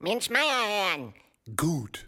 Mensch Meier hören. Gut.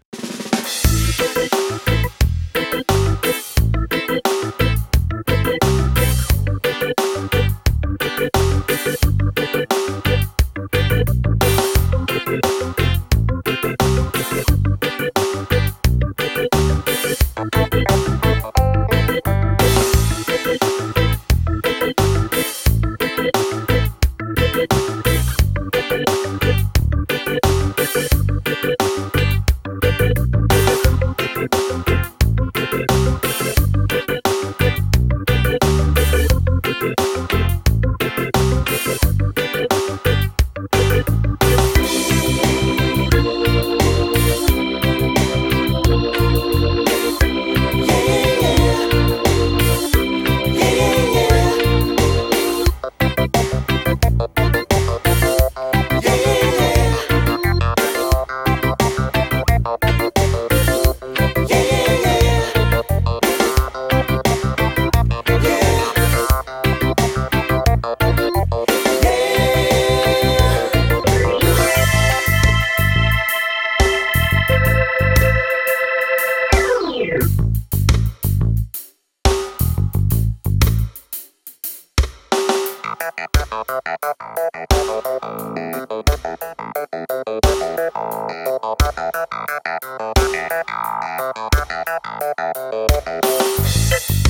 Thank